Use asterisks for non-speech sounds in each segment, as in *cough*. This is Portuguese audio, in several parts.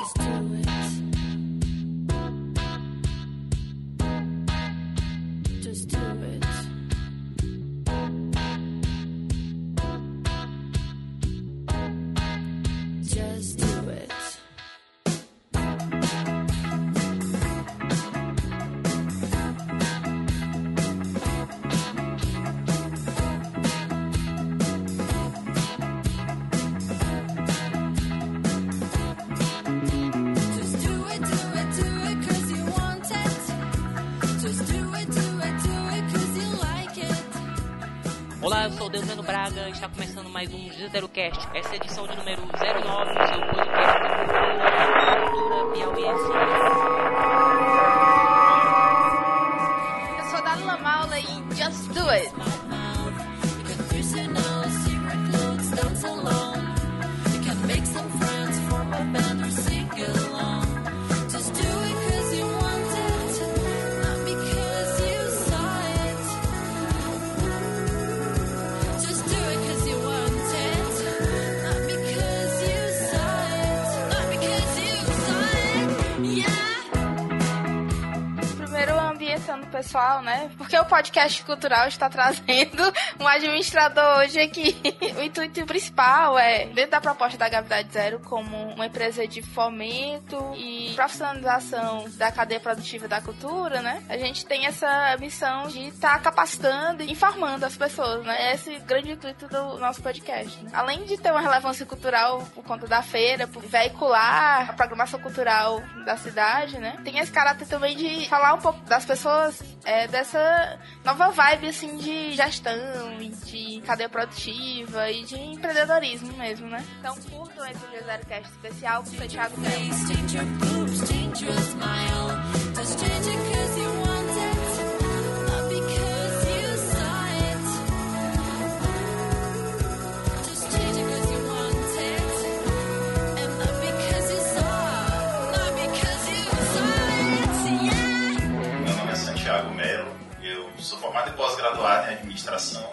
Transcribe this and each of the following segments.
Just do it. It. Olá, eu sou o Deusano Braga está começando mais um G0Cast. Essa é a edição de número 09 do seu podcast cultura piauiense. Eu sou Dalila Maula e Just Do It. Pessoal, né? Porque o podcast cultural está trazendo um administrador hoje aqui. *laughs* O intuito principal é, dentro da proposta da Gravidade Zero, como uma empresa de fomento e profissionalização da cadeia produtiva da cultura, né? A gente tem essa missão de estar capacitando e informando as pessoas, né? Esse é grande intuito do nosso podcast. né? Além de ter uma relevância cultural por conta da feira, por veicular a programação cultural da cidade, né? Tem esse caráter também de falar um pouco das pessoas é, dessa nova vibe, assim, de gestão e de cadeia produtiva e de empreendedorismo mesmo, né? Então curtam esse G0cast especial com o nome é Santiago Melo, sou formado e pós-graduado em administração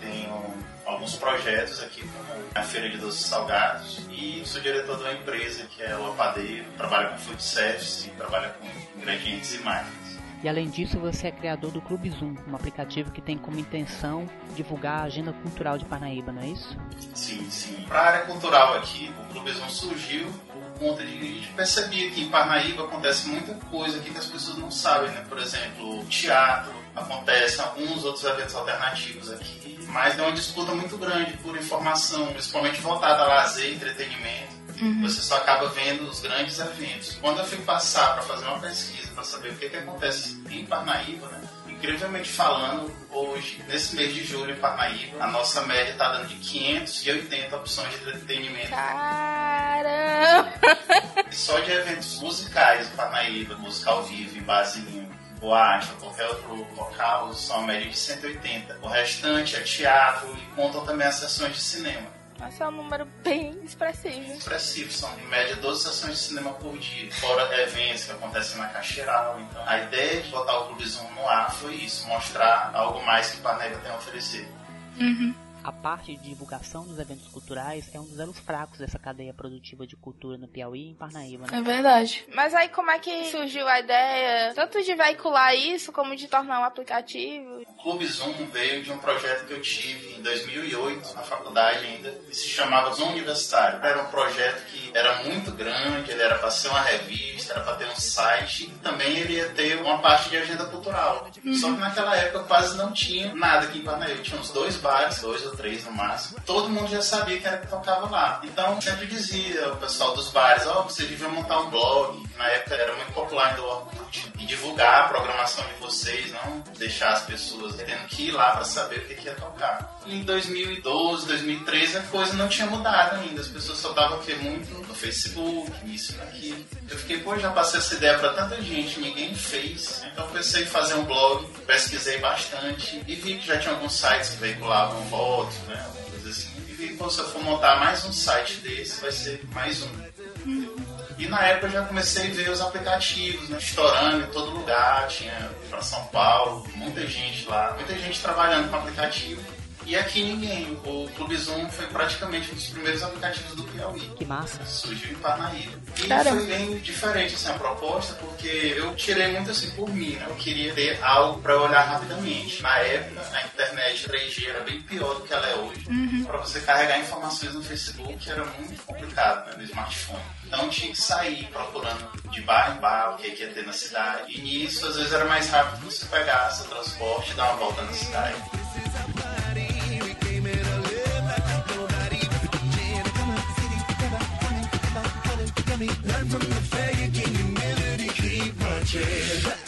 e tenho alguns projetos aqui como a Feira de Doces Salgados e sou diretor de uma empresa que é o Apadeiro, trabalha com food service e trabalha com ingredientes e máquinas. E além disso, você é criador do Clube Zoom, um aplicativo que tem como intenção divulgar a agenda cultural de Parnaíba, não é isso? Sim, sim. Para a área cultural aqui, o Clube Zoom surgiu por conta de a gente percebia que em Parnaíba acontece muita coisa que as pessoas não sabem, né? Por exemplo, teatro, acontece alguns outros eventos alternativos aqui, mas é uma disputa muito grande por informação, principalmente voltada a lazer e entretenimento. Você só acaba vendo os grandes eventos. Quando eu fui passar para fazer uma pesquisa para saber o que, que acontece em Parnaíba, né? Incrivelmente falando, hoje, nesse mês de julho em Parnaíba, a nossa média está dando de 580 opções de entretenimento. Caramba! Só de eventos musicais em Parnaíba, música ao vivo, em barzinho, boate ou qualquer outro local, são a média de 180. O restante é teatro e contam também as sessões de cinema. Esse é um número bem expressivo. Expressivo, são em média 12 sessões de cinema por dia, fora eventos que acontecem na Caixeiral. Então, a ideia de botar o Clube Zoom no ar foi isso, mostrar algo mais que Parnaíba tem a oferecer. A parte de divulgação dos eventos culturais é um dos elos fracos dessa cadeia produtiva de cultura no Piauí e em Parnaíba, né? É verdade. Mas aí como é que surgiu a ideia, tanto de veicular isso, como de tornar um aplicativo? O Clube Zoom veio de um projeto que eu tive em 2008, na faculdade ainda, que se chamava Zoom Universitário. Era um projeto que era muito grande, ele era para ser uma revista, era para ter um site, e também ele ia ter uma parte de agenda cultural. Só que naquela época quase não tinha nada aqui em Parnaíba. Tinha uns dois bares, dois ou três no máximo. Todo mundo já sabia que era que tocava lá. Então sempre dizia o pessoal dos bares, ó, você devia montar um blog. Na época era muito popular ainda o Orkut. E divulgar a programação de vocês, não deixar as pessoas tendo que ir lá para saber o que, que ia tocar. Em 2012, 2013 a coisa não tinha mudado ainda. As pessoas só davam aqui muito no Facebook, isso e naquilo. Eu fiquei, pô, já passei essa ideia para tanta gente, ninguém fez. Então pensei em fazer um blog, pesquisei bastante e vi que já tinha alguns sites que veiculavam né? Coisa assim. E pô, se eu for montar mais um site desse, vai ser mais um. E na época eu já comecei a ver os aplicativos, né? Estourando em todo lugar, tinha para São Paulo, muita gente lá, muita gente trabalhando com aplicativo. E aqui ninguém. O Clube Zoom foi praticamente um dos primeiros aplicativos do Piauí. Que massa. Surgiu em Parnaíba. E Caramba. foi bem diferente assim, a proposta, porque eu tirei muito assim por mim, né? Eu queria ter algo para olhar rapidamente. Na época, a internet 3G era bem pior do que ela é hoje. Para você carregar informações no Facebook era muito complicado, né? No smartphone. Então tinha que sair procurando de bar em bar o que, que ia ter na cidade. E nisso, às vezes, era mais rápido você pegar seu transporte e dar uma volta na cidade. Quando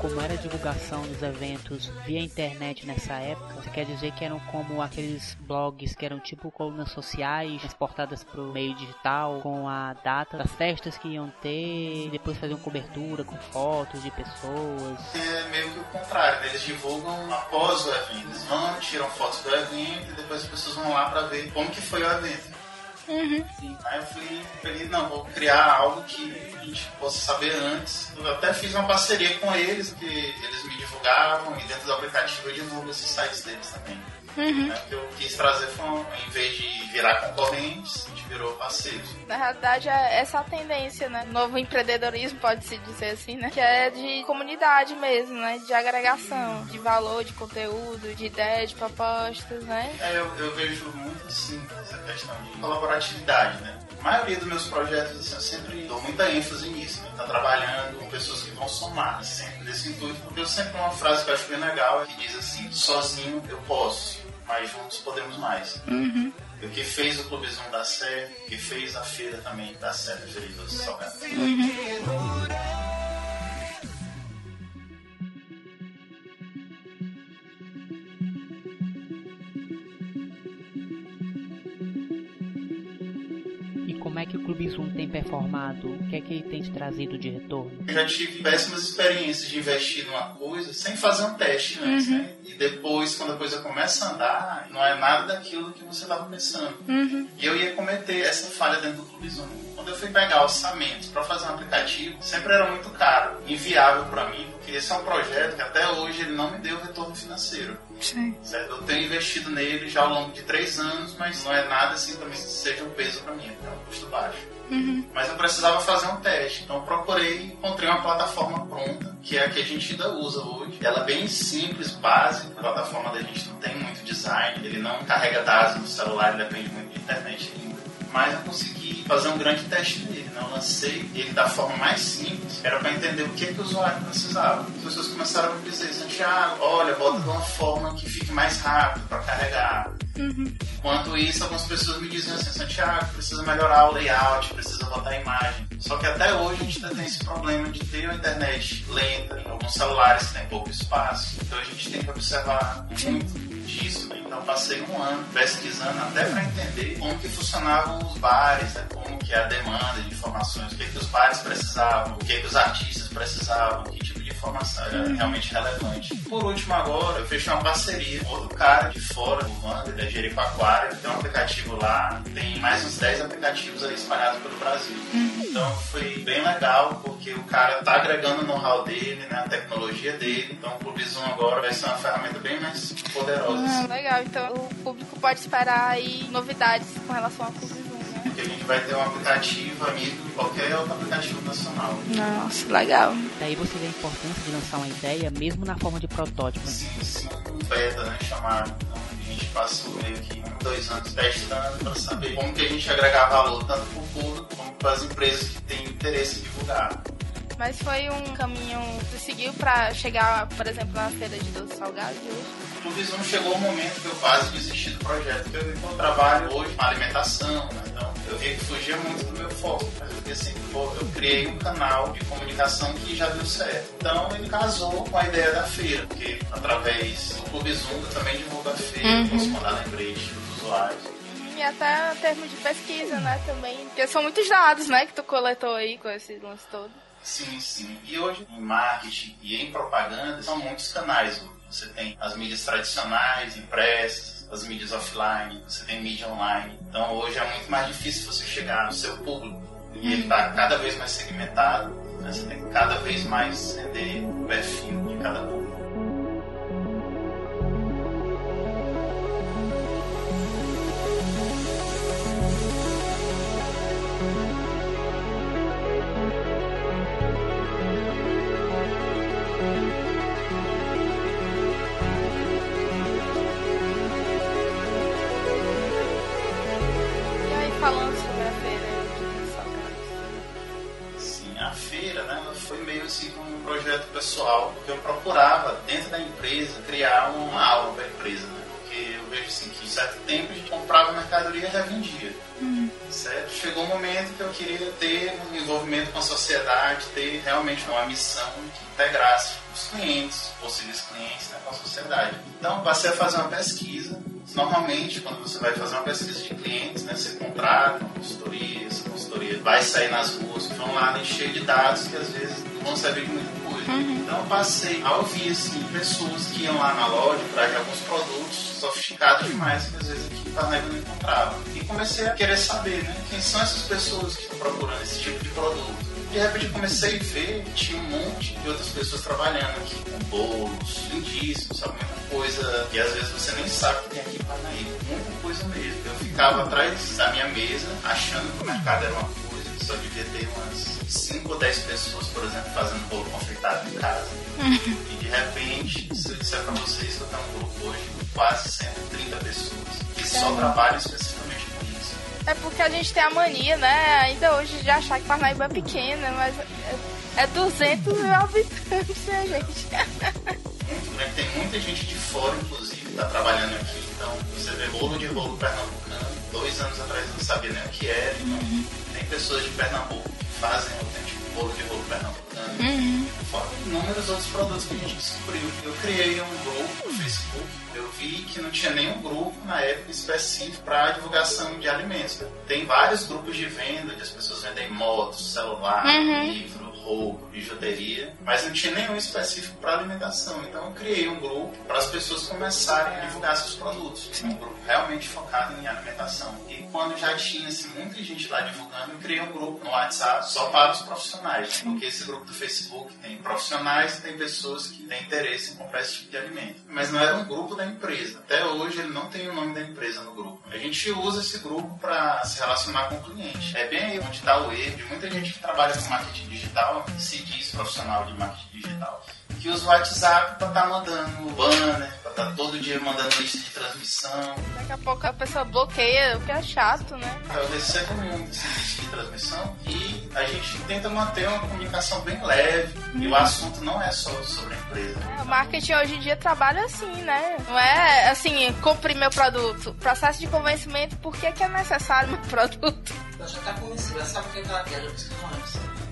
como era a divulgação dos eventos via internet nessa época, você quer dizer que eram como aqueles blogs que eram tipo colunas sociais exportadas para o meio digital com a data das festas que iam ter, depois faziam cobertura com fotos de pessoas. É meio que o contrário, né? eles divulgam após o evento. Eles vão, tiram fotos do evento e depois as pessoas vão lá para ver como que foi o evento. Sim. Aí eu fui feliz, não, vou criar algo que a gente possa saber antes. Eu até fiz uma parceria com eles, porque eles me divulgavam e dentro do aplicativo eu divulgo esses sites deles também. Né? O que eu quis trazer foi, em vez de virar concorrentes, a gente virou parceiros. Na realidade, é essa a tendência, né? Novo empreendedorismo, pode-se dizer assim, né? Que é de comunidade mesmo, né? De agregação, de valor, de conteúdo, de ideia, de propostas, né? É, eu, eu vejo muito assim essa questão de colaboratividade, né? A maioria dos meus projetos, assim, eu sempre dou muita ênfase nisso, né? Tá trabalhando com pessoas que vão somar, sempre desse intuito, porque eu sempre tenho uma frase que eu acho bem legal, que diz assim, sozinho eu posso, mas juntos podemos mais. E o que fez o Clube Zoom dar certo, o que fez a feira também dar certo, Feliz Doce Salgado. E o Clube Zoom tem performado? O que é que ele tem te trazido de retorno? Eu já tive péssimas experiências de investir numa coisa sem fazer um teste antes, né? E depois, quando a coisa começa a andar, não é nada daquilo que você estava pensando. E eu ia cometer essa falha dentro do Clube Zoom. Quando eu fui pegar orçamentos para fazer um aplicativo, sempre era muito caro, inviável para mim, porque esse é um projeto que até hoje ele não me deu retorno financeiro. Sim. Certo? Eu tenho investido nele já ao longo de três anos, mas não é nada assim também que seja um peso para mim, é um custo baixo. Mas eu precisava fazer um teste, então eu procurei, encontrei uma plataforma pronta, que é a que a gente ainda usa hoje. Ela é bem simples, básica, a plataforma da gente não tem muito design, ele não carrega dados no celular, ele depende muito de internet. Mas eu consegui fazer um grande teste nele, né? Eu lancei ele da forma mais simples, era para entender o que, que o usuário precisava. As pessoas começaram a me dizer, Santiago, olha, bota de uma forma que fique mais rápido para carregar. Enquanto isso, algumas pessoas me diziam assim, Santiago, precisa melhorar o layout, precisa botar a imagem. Só que até hoje a gente ainda tem esse problema de ter uma internet lenta, em alguns celulares que tem pouco espaço. Então a gente tem que observar muito disso. Então passei um ano pesquisando até para entender como que funcionavam os bares, né? como que é a demanda de informações, o que, que os bares precisavam, o que, que os artistas precisavam, que tipo informação era realmente relevante. Por último agora, eu fechei uma parceria com outro cara de fora, o Wander, da Jericoacoara, ele tem um aplicativo lá, tem mais uns 10 aplicativos aí espalhados pelo Brasil. Então foi bem legal, porque o cara tá agregando o know-how dele, né, a tecnologia dele, então o Clube Zoom agora vai ser uma ferramenta bem mais poderosa. Ah, assim. legal, então o público pode esperar aí novidades com relação ao Clube Porque a gente vai ter um aplicativo amigo de qualquer outro aplicativo nacional. Nossa, legal. Daí você vê a importância de lançar uma ideia, mesmo na forma de protótipo. Sim, sim, um beta, né, chamado. Então, a gente passou meio que um, dois anos testando para saber como que a gente agregar valor tanto para o público como para as empresas que têm interesse em divulgar. Mas foi um caminho que você seguiu pra chegar, por exemplo, na feira de doce salgado de hoje? O Clube Zoom chegou um momento que eu quase desisti do projeto, porque eu vi que eu trabalho hoje com alimentação, né? então eu vi que fugia muito do meu foco. Mas eu pensei, pô, eu criei um canal de comunicação que já deu certo. Então ele casou com a ideia da feira, porque através do Clube Zoom eu também divulgo a feira, Uhum. posso mandar lembrete para os usuários. E até em termos de pesquisa, né, também. Porque são muitos dados, né, que tu coletou aí com esse lance todo. Sim, sim. E hoje, em marketing e em propaganda, são muitos canais. Você tem as mídias tradicionais, impressas, as mídias offline, você tem mídia online. Então, hoje é muito mais difícil você chegar no seu público. E ele está cada vez mais segmentado, né? você tem que cada vez mais entender o perfil de cada público. Um projeto pessoal, porque eu procurava, dentro da empresa, criar uma aula para a empresa, né? Porque eu vejo assim que em certo tempo a gente comprava mercadoria e revendia. Certo? Chegou um momento que eu queria ter um envolvimento com a sociedade, ter realmente uma missão que integrasse os clientes, possíveis clientes, né, com a sociedade. Então, passei a fazer uma pesquisa. Normalmente, quando você vai fazer uma pesquisa de clientes, né, você contrata uma consultoria, essa consultoria vai sair nas ruas, vão lá encher de dados que às vezes não saber de muita coisa. Então, eu passei a ouvir assim, pessoas que iam lá na loja para alguns produtos sofisticados demais que às vezes aqui em Parnaíba não encontrava. E comecei a querer saber né, quem são essas pessoas que estão procurando esse tipo de produto. De repente eu comecei a ver que tinha um monte de outras pessoas trabalhando aqui com bolos, lindíssimos, sabe? Muita coisa que às vezes você nem sabe que tem aqui em Parnaíba. Muita coisa mesmo. Eu ficava atrás da minha mesa achando que o mercado era uma coisa só devia ter umas 5 ou 10 pessoas, por exemplo, fazendo bolo confeitado em casa. E de repente, se eu disser pra vocês que eu tenho um grupo hoje quase 130 pessoas que só trabalham especificamente com isso. É porque a gente tem a mania, né, ainda hoje, de achar que Parnaíba é pequena, mas é, é 200 mil habitantes, né, gente? Muito, né? Tem muita gente de fora, inclusive, que tá trabalhando aqui. Então, você vê bolo de rolo pernambucano. Dois anos atrás eu não sabia nem o que era. Então, pessoas de Pernambuco que fazem autêntico bolo de rolo pernambucano. Fora inúmeros outros produtos que a gente descobriu. Eu criei um grupo no Facebook. Eu vi que não tinha nenhum grupo na época específico para divulgação de alimentos. Tem vários grupos de venda, onde as pessoas vendem motos, celular, livro, roupa, bijuteria, mas não tinha nenhum específico para alimentação. Então eu criei um grupo para as pessoas começarem a divulgar seus produtos. Um grupo realmente focado em alimentação. E quando já tinha assim, muita gente lá divulgando, eu criei um grupo no WhatsApp só para os profissionais. Porque esse grupo do Facebook tem profissionais e tem pessoas que têm interesse em comprar esse tipo de alimento. Mas não era um grupo da empresa. Até hoje ele não tem o nome da empresa no grupo. A gente usa esse grupo para se relacionar com o cliente. É bem aí onde está o erro de muita gente que trabalha com marketing digital, que se diz profissional de marketing digital, que usa o WhatsApp para estar mandando banner, para estar todo dia mandando lista de transmissão. Daqui a pouco a pessoa bloqueia, o que é chato, né? Eu recebo muito esse lista de transmissão e a gente tenta manter uma comunicação bem leve. E o assunto não é só sobre a empresa. É, O marketing hoje em dia trabalha assim, né? Não é assim, compre meu produto. Processo de convencimento, por que, que é necessário meu *laughs* produto? Ela já tá convencida, sabe o que ela quer, antes.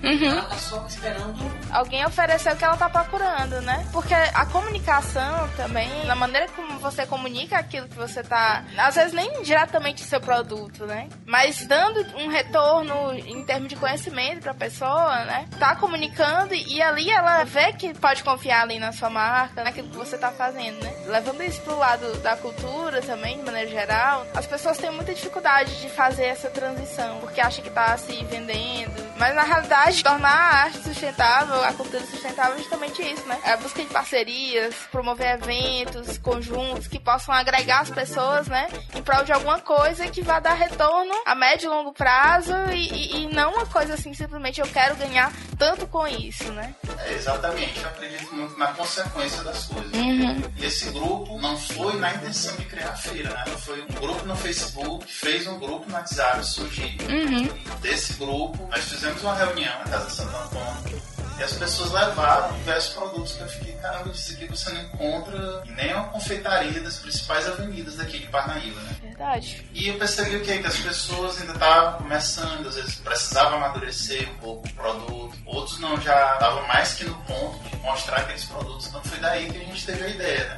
Uhum. Ela tá só esperando Alguém ofereceu o que ela tá procurando, né? Porque a comunicação também, na maneira como você comunica aquilo que você tá. Às vezes nem diretamente o seu produto, né? Mas dando um retorno em termos de conhecimento pra pessoa, né? Tá comunicando e ali ela vê que pode confiar ali na sua marca, naquilo que você tá fazendo, né? Levando isso pro lado da cultura também, de maneira geral, as pessoas têm muita dificuldade de fazer essa transição, porque acham que tá se vendendo. Mas na realidade, tornar a arte sustentável, a cultura sustentável é justamente isso, né? É a busca de parcerias, promover eventos, conjuntos que possam agregar as pessoas, né? Em prol de alguma coisa que vá dar retorno a médio e longo prazo e, e- e não uma coisa assim, simplesmente eu quero ganhar tanto com isso, né? É, exatamente, eu acredito muito na consequência das coisas. Uhum. E esse grupo não foi na intenção de criar a feira, né? Foi um grupo no Facebook, fez um grupo no WhatsApp surgir. Uhum. E desse grupo, nós fizemos uma reunião na Casa de Santo Antônio. E as pessoas levaram diversos produtos que eu fiquei, caramba, isso aqui você não encontra em nenhuma confeitaria das principais avenidas daqui de Parnaíba, né? Verdade. E eu percebi o que? Que as pessoas ainda estavam começando, às vezes precisava amadurecer um pouco o produto. Outros não, já estavam mais que no ponto de mostrar aqueles produtos. Então foi daí que a gente teve a ideia, né?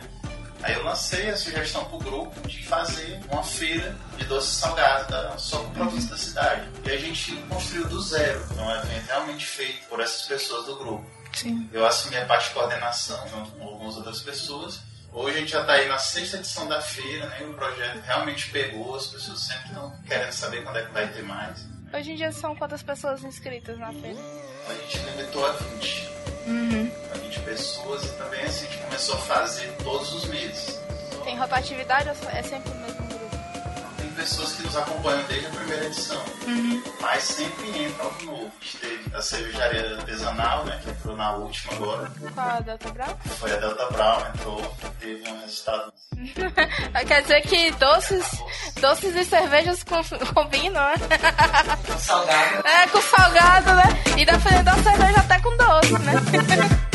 Aí eu lancei a sugestão pro grupo de fazer uma feira de doces salgados da, só com produtos da cidade. E a gente construiu do zero. Então é um evento realmente feito por essas pessoas do grupo. Sim. Eu assumi a parte de coordenação junto com algumas outras pessoas. Hoje a gente já está aí na sexta edição da feira, né? O projeto realmente pegou, as pessoas sempre estão querendo saber quando é que vai ter mais. Hoje em dia são quantas pessoas inscritas na feira? A gente limitou a 20. Uhum. A 20 pessoas e também assim, a gente começou a fazer todos os meses. Tem rotatividade ou é sempre o mesmo grupo? Tem pessoas que nos acompanham desde a primeira edição, mas sempre entra algo novo. A gente teve a cervejaria artesanal, né, que entrou na última agora. Qual a Delta Brown? Foi a Delta Brown, entrou, teve um resultado. *laughs* Quer dizer que doces, doces e cervejas com- combinam, né? Salgado. É, com salgado, né? E dependendo da cerveja até com doce, né? *laughs*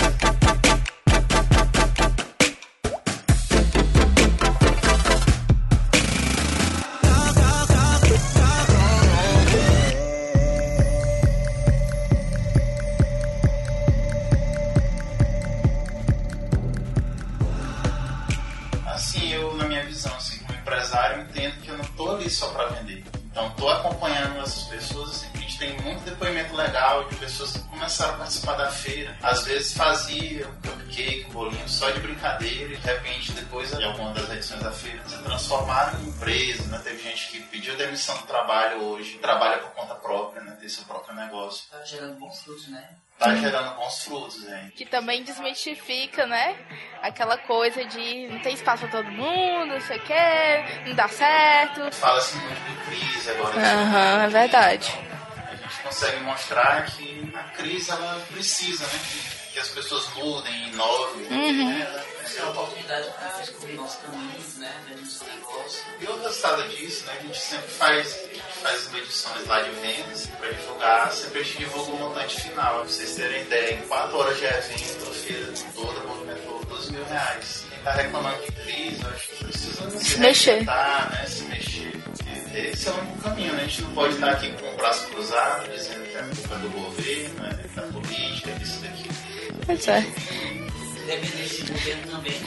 brincadeira e, de repente, depois de alguma das edições da feira, se transformaram em empresa, né? Teve gente que pediu demissão do trabalho hoje, trabalha por conta própria, né? Tem seu próprio negócio. Tá gerando bons frutos, né? Tá gerando bons frutos, gente. Que também desmistifica, né? Aquela coisa de não tem espaço pra todo mundo, não sei o quê, não dá certo. Fala-se muito de crise agora. Aham, é verdade. A gente consegue mostrar que a crise ela precisa, né? Que, as pessoas mudem, inovem. né? Essa é uma oportunidade para descobrir nossos caminhos, né? Dentro do seu negócio. E o resultado disso, né? A gente sempre faz, a gente faz medições lá de vendas para divulgar, sempre a gente divulga o montante final. Pra vocês terem ideia, em 4 horas de evento, a feira toda movimentou 12 mil reais. Quem tá reclamando de crise, eu acho que precisa se, mexer. reinventar, Né? Se mexer. Porque Esse é o único caminho, né? A gente não pode estar aqui com o braço cruzado, dizendo que a culpa é do governo, né? da política, disso, daquilo. Pois é. Do governo também,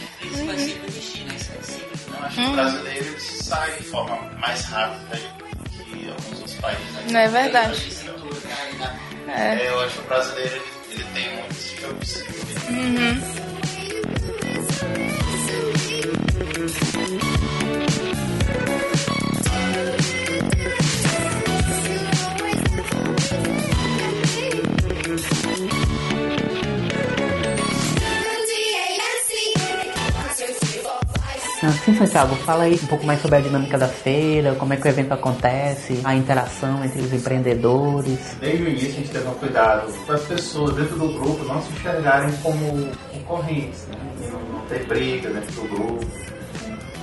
vai sempre né? Isso é não. acho que o brasileiro ele sai de forma mais rápida que alguns outros países. né? Não é verdade. É. É, eu acho que o brasileiro ele, tem muito esse jogo Sim, Santiago, fala aí um pouco mais sobre a dinâmica da feira, como é que o evento acontece, a interação entre os empreendedores. Desde o início a gente teve um cuidado para as pessoas dentro do grupo não se enxergarem como concorrentes, né? Não, não ter briga dentro do grupo.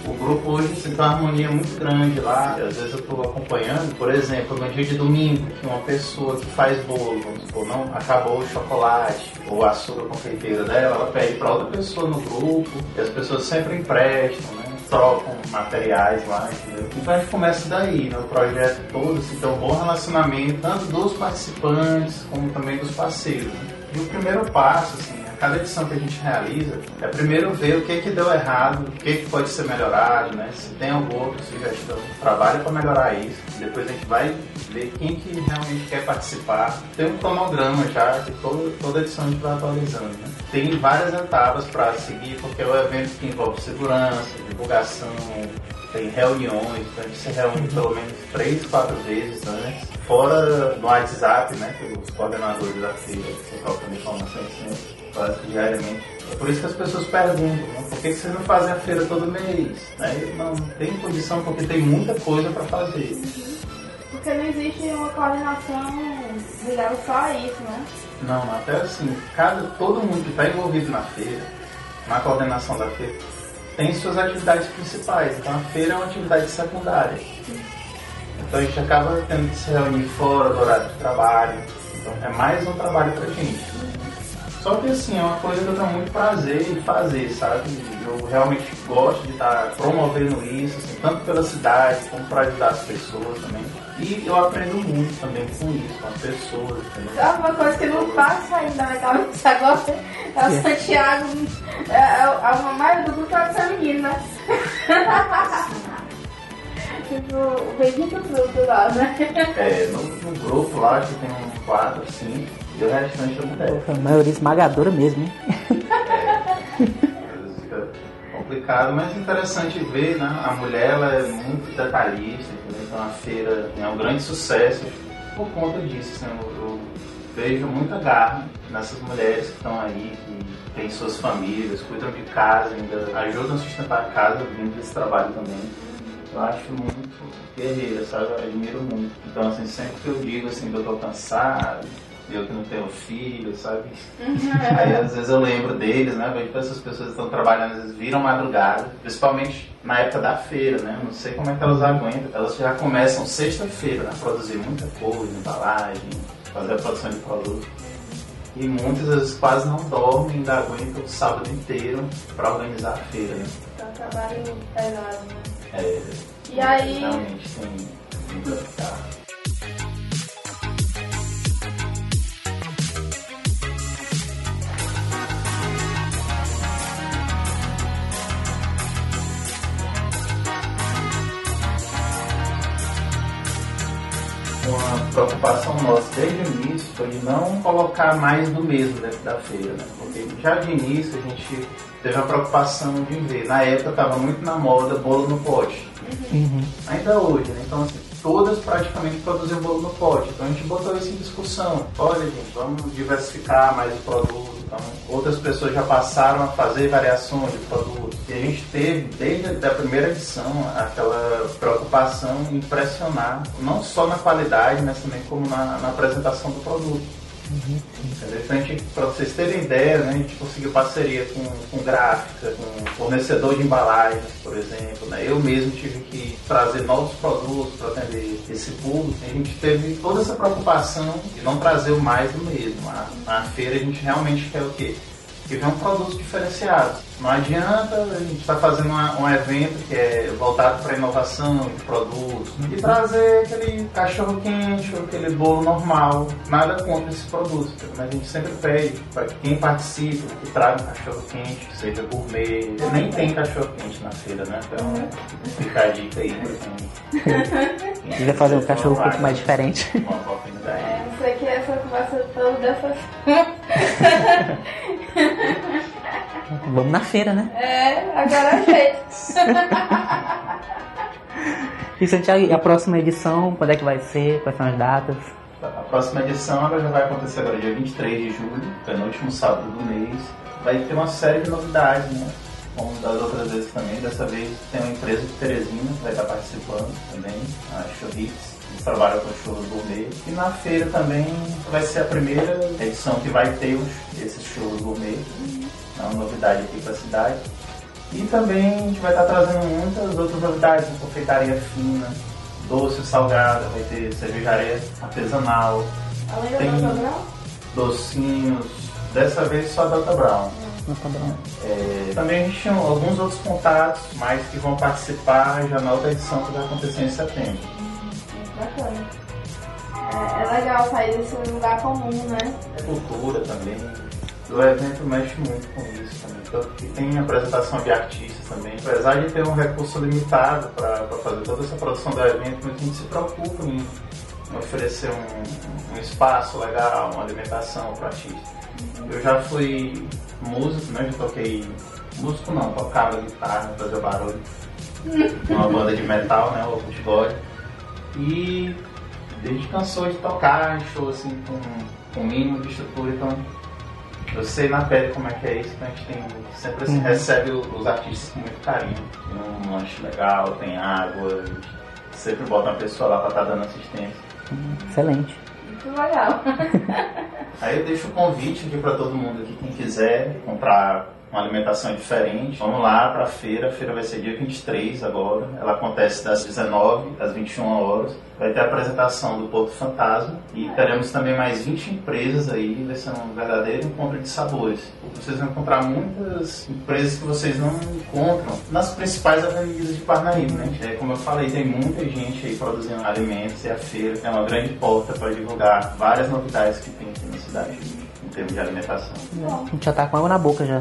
O grupo hoje assim, tem uma harmonia muito grande lá. Às vezes eu estou acompanhando, por exemplo, no dia de domingo, que uma pessoa que faz bolo, vamos supor, não acabou o chocolate ou a açúcar confeiteira dela, ela pede para outra pessoa no grupo, e as pessoas sempre emprestam, né? trocam materiais lá, entendeu? Então a gente começa daí, né? O projeto todo, assim, tem um bom relacionamento, tanto dos participantes como também dos parceiros. né? E o primeiro passo, assim, cada edição que a gente realiza, é primeiro ver o que que deu errado, o que que pode ser melhorado, né? Se tem alguma outra sugestão, trabalha para melhorar isso. Depois a gente vai ver quem que realmente quer participar. Tem um cronograma já, que toda, toda edição a gente vai atualizando, né? Tem várias etapas para seguir, porque é um evento que envolve segurança, divulgação, tem reuniões, então a gente se reúne pelo menos três, quatro vezes antes, fora no WhatsApp, né, que os coordenadores da feira que trocam informações sempre, quase diariamente. É por isso que as pessoas perguntam, né, por que que vocês não fazem a feira todo mês? Né? Eu Não, tem condição, porque tem muita coisa para fazer. Porque não existe uma coordenação ligada só a isso, né? Não, até assim, cada, todo mundo que está envolvido na feira, na coordenação da feira, tem suas atividades principais. Então a feira é uma atividade secundária. Então a gente acaba tendo que se reunir fora do horário de trabalho. Então é mais um trabalho pra gente. Só que assim, é uma coisa que eu tenho muito prazer em fazer, sabe? Eu realmente gosto de estar promovendo isso, assim, tanto pela cidade como para ajudar as pessoas também. E eu aprendo muito também com isso, com as pessoas, entendeu? É uma coisa que não passa ainda na cabeça agora. É o Santiago. É, é, a maioria do grupo é feminino, né? tipo, o bendito fruto lá, né? É, no, no grupo lá acho que tem um quatro, cinco, e restante é. A maioria esmagadora mesmo, hein? Vezes fica complicado, mas é interessante ver, né? A mulher ela é muito detalhista, entendeu? Então a feira é um grande sucesso. por conta disso. Assim, eu, eu vejo muita garra nessas mulheres que estão aí, que têm suas famílias, cuidam de casa, ainda ajudam a sustentar a casa vindo desse trabalho também. Eu acho muito guerreira, sabe? Eu admiro muito. Então, assim, sempre que eu digo assim, que eu tô cansado, eu que não tenho filho, sabe? Aí às vezes eu lembro deles, né? Vejo que essas pessoas estão trabalhando, às vezes viram madrugada, principalmente na época da feira, né? Eu não sei como é que elas aguentam. Elas já começam sexta-feira, né? A produzir muita coisa, embalagem, fazer a produção de produto. E muitas vezes quase não dormem, ainda aguentam o sábado inteiro para organizar a feira, né? Um trabalho pesado, né? É, E aí, realmente tem, tem preocupação nossa desde o início foi de não colocar mais do mesmo dentro da feira, né? Porque já de início a gente teve a preocupação de ver. Na época estava muito na moda bolo no pote. Ainda hoje, né? Então, assim, todas praticamente produziam bolo no pote. Então a gente botou isso em discussão. Olha, gente, vamos diversificar mais o produto. Então, outras pessoas já passaram a fazer variações de produto. E a gente teve, desde a primeira edição, aquela preocupação em pressionar, não só na qualidade, mas também como na, na apresentação do produto. Entendeu? A gente, pra vocês terem ideia, né, a gente conseguiu parceria com, com gráfica, com fornecedor de embalagens, por exemplo. Né? Eu mesmo tive que trazer novos produtos para atender esse público. A gente teve toda essa preocupação de não trazer o mais do mesmo. Na feira a gente realmente quer o quê? Que venham produtos diferenciados. Não adianta a gente estar fazendo uma- um evento que é voltado para inovação de produtos e trazer aquele cachorro quente ou aquele bolo normal. Nada contra esse produto, mas a gente sempre pede para que quem participe, que traga um cachorro quente, que seja gourmet. Nem tem cachorro quente na feira, né? Então fica a dica aí para quem. *laughs* Devia fazer um cachorro um lá, mais diferente. *laughs* Uma oportunidade. é, não sei que essa conversa toda dessa. *laughs* *laughs* Vamos na feira, né? É, agora é jeito. *laughs* E Santiago, e a próxima edição, quando é que vai ser? Quais são as datas? A próxima edição ela já vai acontecer agora dia 23 de julho, penúltimo sábado do mês. Vai ter uma série de novidades, né? Como das outras vezes também. Dessa vez tem uma empresa de Teresina que vai estar participando também, a Churrix. Eles trabalham com churros gourmet. E na feira também vai ser a primeira edição que vai ter os, esses churros gourmet. É uma novidade aqui para a cidade. E também a gente vai estar trazendo muitas outras novidades, confeitaria fina, doce salgada, vai ter cervejaria artesanal, Além da Tem- docinhos, dessa vez só Delta Brown. É, também a gente tinha alguns outros contatos, mas que vão participar já na outra edição que vai acontecer em setembro. Bacana. É, é legal sair desse lugar comum, né? Cultura também. O evento mexe muito com isso também. Tanto que tem apresentação de artistas também. Apesar de ter um recurso limitado para fazer toda essa produção do evento, a gente se preocupa em oferecer um, um espaço legal, uma alimentação para artista. Eu já fui músico, né? Já toquei. Músico não, tocava guitarra, fazia barulho. *laughs* Uma banda de metal, né? O Futebol. E gente cansou de tocar em show assim com, com o mínimo de estrutura, então eu sei na pele como é que é isso, então a gente tem, sempre assim, recebe o- os artistas com muito carinho. Tem um lanche legal, tem água, a gente sempre bota uma pessoa lá pra estar dando assistência. Excelente. Muito legal. *laughs* Aí eu deixo o convite aqui para todo mundo aqui, quem quiser comprar uma alimentação diferente, vamos lá para a feira. A feira vai ser dia 23 agora. Ela acontece das 19 às 21 horas. Vai ter a apresentação do Porto Fantasma e teremos também mais 20 empresas aí. Vai ser um verdadeiro encontro de sabores. Vocês vão encontrar muitas empresas que vocês não encontram nas principais avenidas de Parnaíba, né? É, como eu falei, tem muita gente aí produzindo alimentos e a feira é uma grande porta para divulgar várias novidades que tem aqui na cidade termos de alimentação. A gente já tá com água na boca já.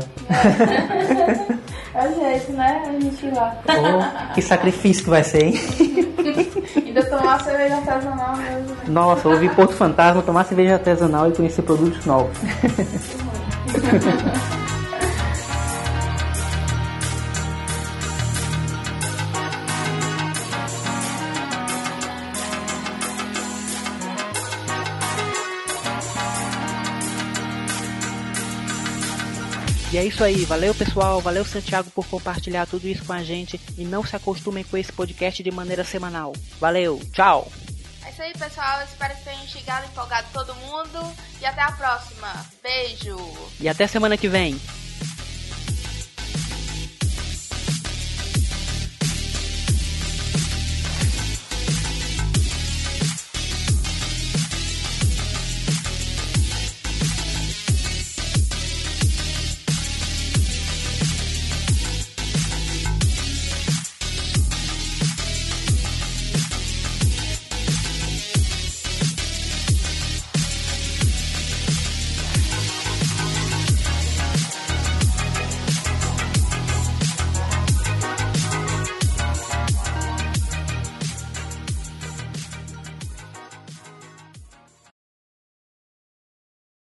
É o jeito, né? A gente ir lá. Oh, que sacrifício que vai ser, hein? *laughs* Ainda tomar cerveja artesanal mesmo. né? Nossa, ouvir Porto Fantasma, tomar cerveja artesanal e conhecer produtos novos. *laughs* E é isso aí, valeu pessoal, valeu Santiago por compartilhar tudo isso com a gente e não se acostumem com esse podcast de maneira semanal. Valeu, tchau! É isso aí, pessoal. Espero que instigado e empolgado todo mundo. E até a próxima. Beijo! E até semana que vem.